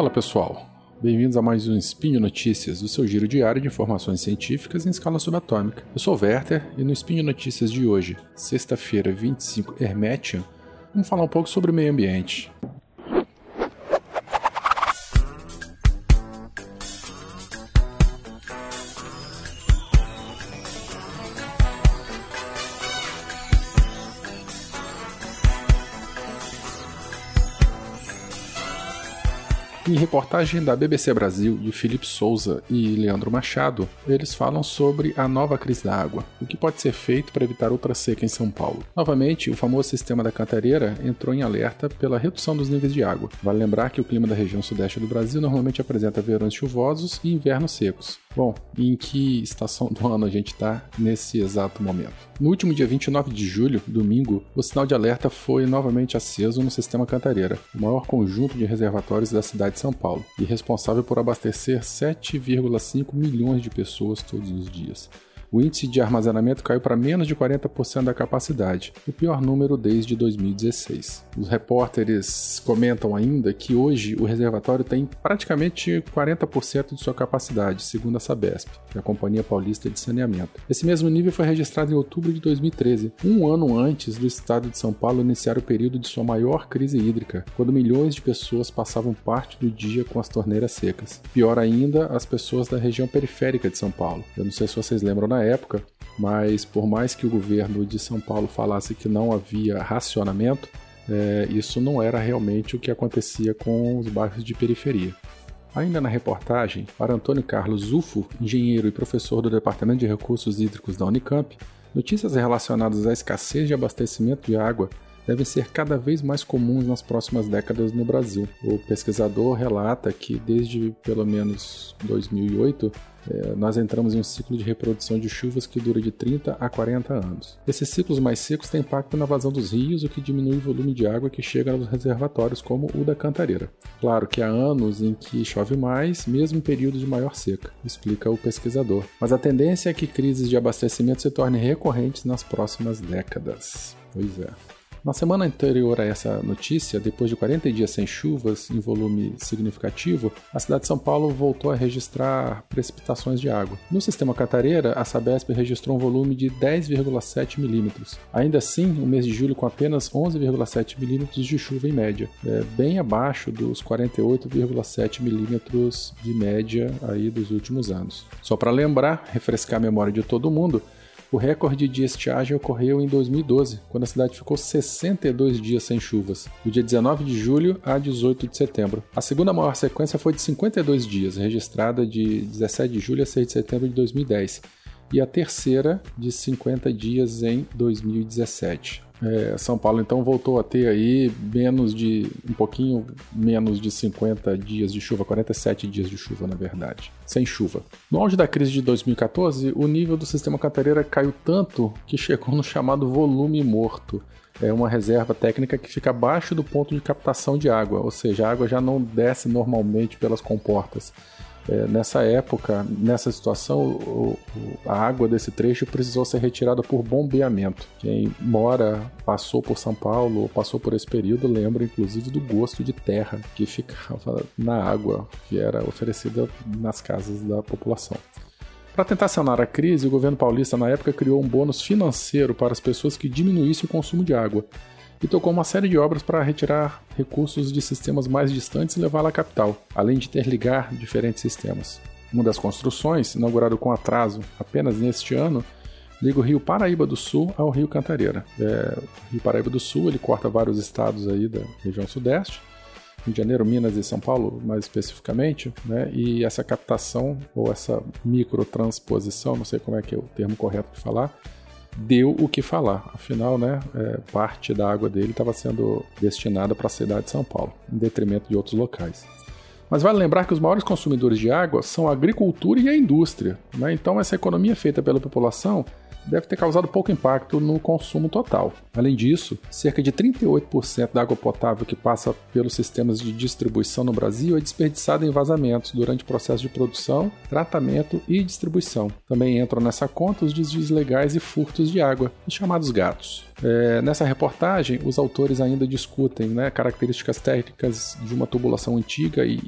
Fala pessoal, bem-vindos a mais um Espinho Notícias, o seu giro diário de informações científicas em escala subatômica. Eu sou o Werther e no Espinho Notícias de hoje, sexta-feira 25 Hermetian, vamos falar um pouco sobre o meio ambiente. Em reportagem da BBC Brasil, de Felipe Souza e Leandro Machado, eles falam sobre a nova crise da água, o que pode ser feito para evitar outra seca em São Paulo. Novamente, o famoso sistema da cantareira entrou em alerta pela redução dos níveis de água. Vale lembrar que o clima da região sudeste do Brasil normalmente apresenta verões chuvosos e invernos secos. Bom, em que estação do ano a gente está nesse exato momento? No último dia 29 de julho, domingo, o sinal de alerta foi novamente aceso no sistema Cantareira, o maior conjunto de reservatórios da cidade de São Paulo, e responsável por abastecer 7,5 milhões de pessoas todos os dias o índice de armazenamento caiu para menos de 40% da capacidade, o pior número desde 2016. Os repórteres comentam ainda que hoje o reservatório tem praticamente 40% de sua capacidade, segundo a Sabesp, a Companhia Paulista de Saneamento. Esse mesmo nível foi registrado em outubro de 2013, um ano antes do estado de São Paulo iniciar o período de sua maior crise hídrica, quando milhões de pessoas passavam parte do dia com as torneiras secas. Pior ainda, as pessoas da região periférica de São Paulo. Eu não sei se vocês lembram na época, mas por mais que o governo de São Paulo falasse que não havia racionamento, é, isso não era realmente o que acontecia com os bairros de periferia. Ainda na reportagem, para Antônio Carlos Ufo, engenheiro e professor do Departamento de Recursos Hídricos da Unicamp, notícias relacionadas à escassez de abastecimento de água devem ser cada vez mais comuns nas próximas décadas no Brasil. O pesquisador relata que desde pelo menos 2008 é, nós entramos em um ciclo de reprodução de chuvas que dura de 30 a 40 anos. Esses ciclos mais secos têm impacto na vazão dos rios, o que diminui o volume de água que chega aos reservatórios, como o da Cantareira. Claro que há anos em que chove mais, mesmo em períodos de maior seca, explica o pesquisador. Mas a tendência é que crises de abastecimento se tornem recorrentes nas próximas décadas. Pois é. Na semana anterior a essa notícia, depois de 40 dias sem chuvas em volume significativo, a cidade de São Paulo voltou a registrar precipitações de água. No sistema Catareira, a Sabesp registrou um volume de 10,7 milímetros. Ainda assim, o mês de julho com apenas 11,7 milímetros de chuva em média, é bem abaixo dos 48,7 milímetros de média aí dos últimos anos. Só para lembrar, refrescar a memória de todo mundo, o recorde de estiagem ocorreu em 2012, quando a cidade ficou 62 dias sem chuvas, do dia 19 de julho a 18 de setembro. A segunda maior sequência foi de 52 dias, registrada de 17 de julho a 6 de setembro de 2010, e a terceira de 50 dias em 2017. É, São Paulo então voltou a ter aí menos de um pouquinho menos de 50 dias de chuva, 47 dias de chuva na verdade, sem chuva. No auge da crise de 2014, o nível do sistema Cantareira caiu tanto que chegou no chamado volume morto. É uma reserva técnica que fica abaixo do ponto de captação de água, ou seja, a água já não desce normalmente pelas comportas. É, nessa época, nessa situação, o, o, a água desse trecho precisou ser retirada por bombeamento. Quem mora, passou por São Paulo, passou por esse período, lembra inclusive do gosto de terra que ficava na água que era oferecida nas casas da população. Para tentar sanar a crise, o governo paulista na época criou um bônus financeiro para as pessoas que diminuíssem o consumo de água e tocou uma série de obras para retirar recursos de sistemas mais distantes e levá-la à capital, além de interligar diferentes sistemas. Uma das construções, inaugurado com atraso apenas neste ano, liga o Rio Paraíba do Sul ao Rio Cantareira. É, o Rio Paraíba do Sul ele corta vários estados aí da região sudeste, Rio de Janeiro, Minas e São Paulo, mais especificamente, né? E essa captação ou essa microtransposição, não sei como é que é o termo correto de falar, deu o que falar. Afinal, né, é, parte da água dele estava sendo destinada para a cidade de São Paulo, em detrimento de outros locais. Mas vale lembrar que os maiores consumidores de água são a agricultura e a indústria. Né? Então, essa economia feita pela população deve ter causado pouco impacto no consumo total. Além disso, cerca de 38% da água potável que passa pelos sistemas de distribuição no Brasil é desperdiçada em vazamentos durante o processo de produção, tratamento e distribuição. Também entram nessa conta os desvios legais e furtos de água, os chamados gatos. É, nessa reportagem, os autores ainda discutem né, características técnicas de uma tubulação antiga e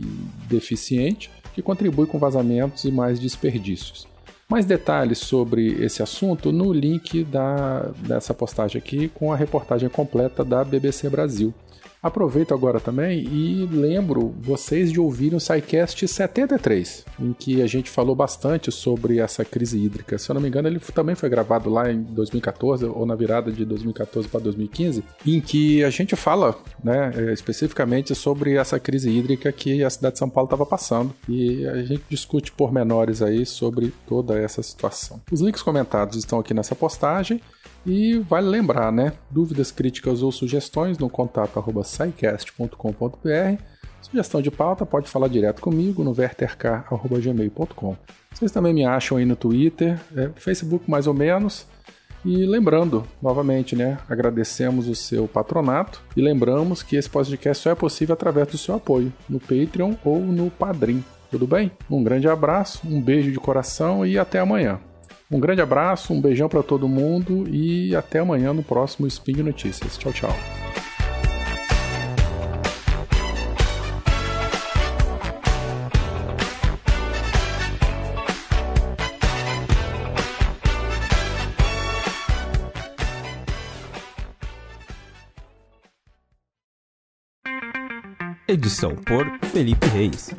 deficiente que contribui com vazamentos e mais desperdícios. Mais detalhes sobre esse assunto no link da, dessa postagem aqui com a reportagem completa da BBC Brasil. Aproveito agora também e lembro vocês de ouvirem o SciCast 73, em que a gente falou bastante sobre essa crise hídrica. Se eu não me engano, ele também foi gravado lá em 2014 ou na virada de 2014 para 2015, em que a gente fala né, é, especificamente sobre essa crise hídrica que a cidade de São Paulo estava passando e a gente discute pormenores aí sobre toda essa situação. Os links comentados estão aqui nessa postagem. E vale lembrar, né? Dúvidas, críticas ou sugestões no contato arroba Sugestão de pauta pode falar direto comigo no verterk.gmail.com. Vocês também me acham aí no Twitter, é, Facebook mais ou menos. E lembrando, novamente, né? Agradecemos o seu patronato e lembramos que esse podcast só é possível através do seu apoio no Patreon ou no Padrim. Tudo bem? Um grande abraço, um beijo de coração e até amanhã. Um grande abraço, um beijão para todo mundo e até amanhã no próximo Spin de Notícias. Tchau, tchau. Edição por Felipe Reis.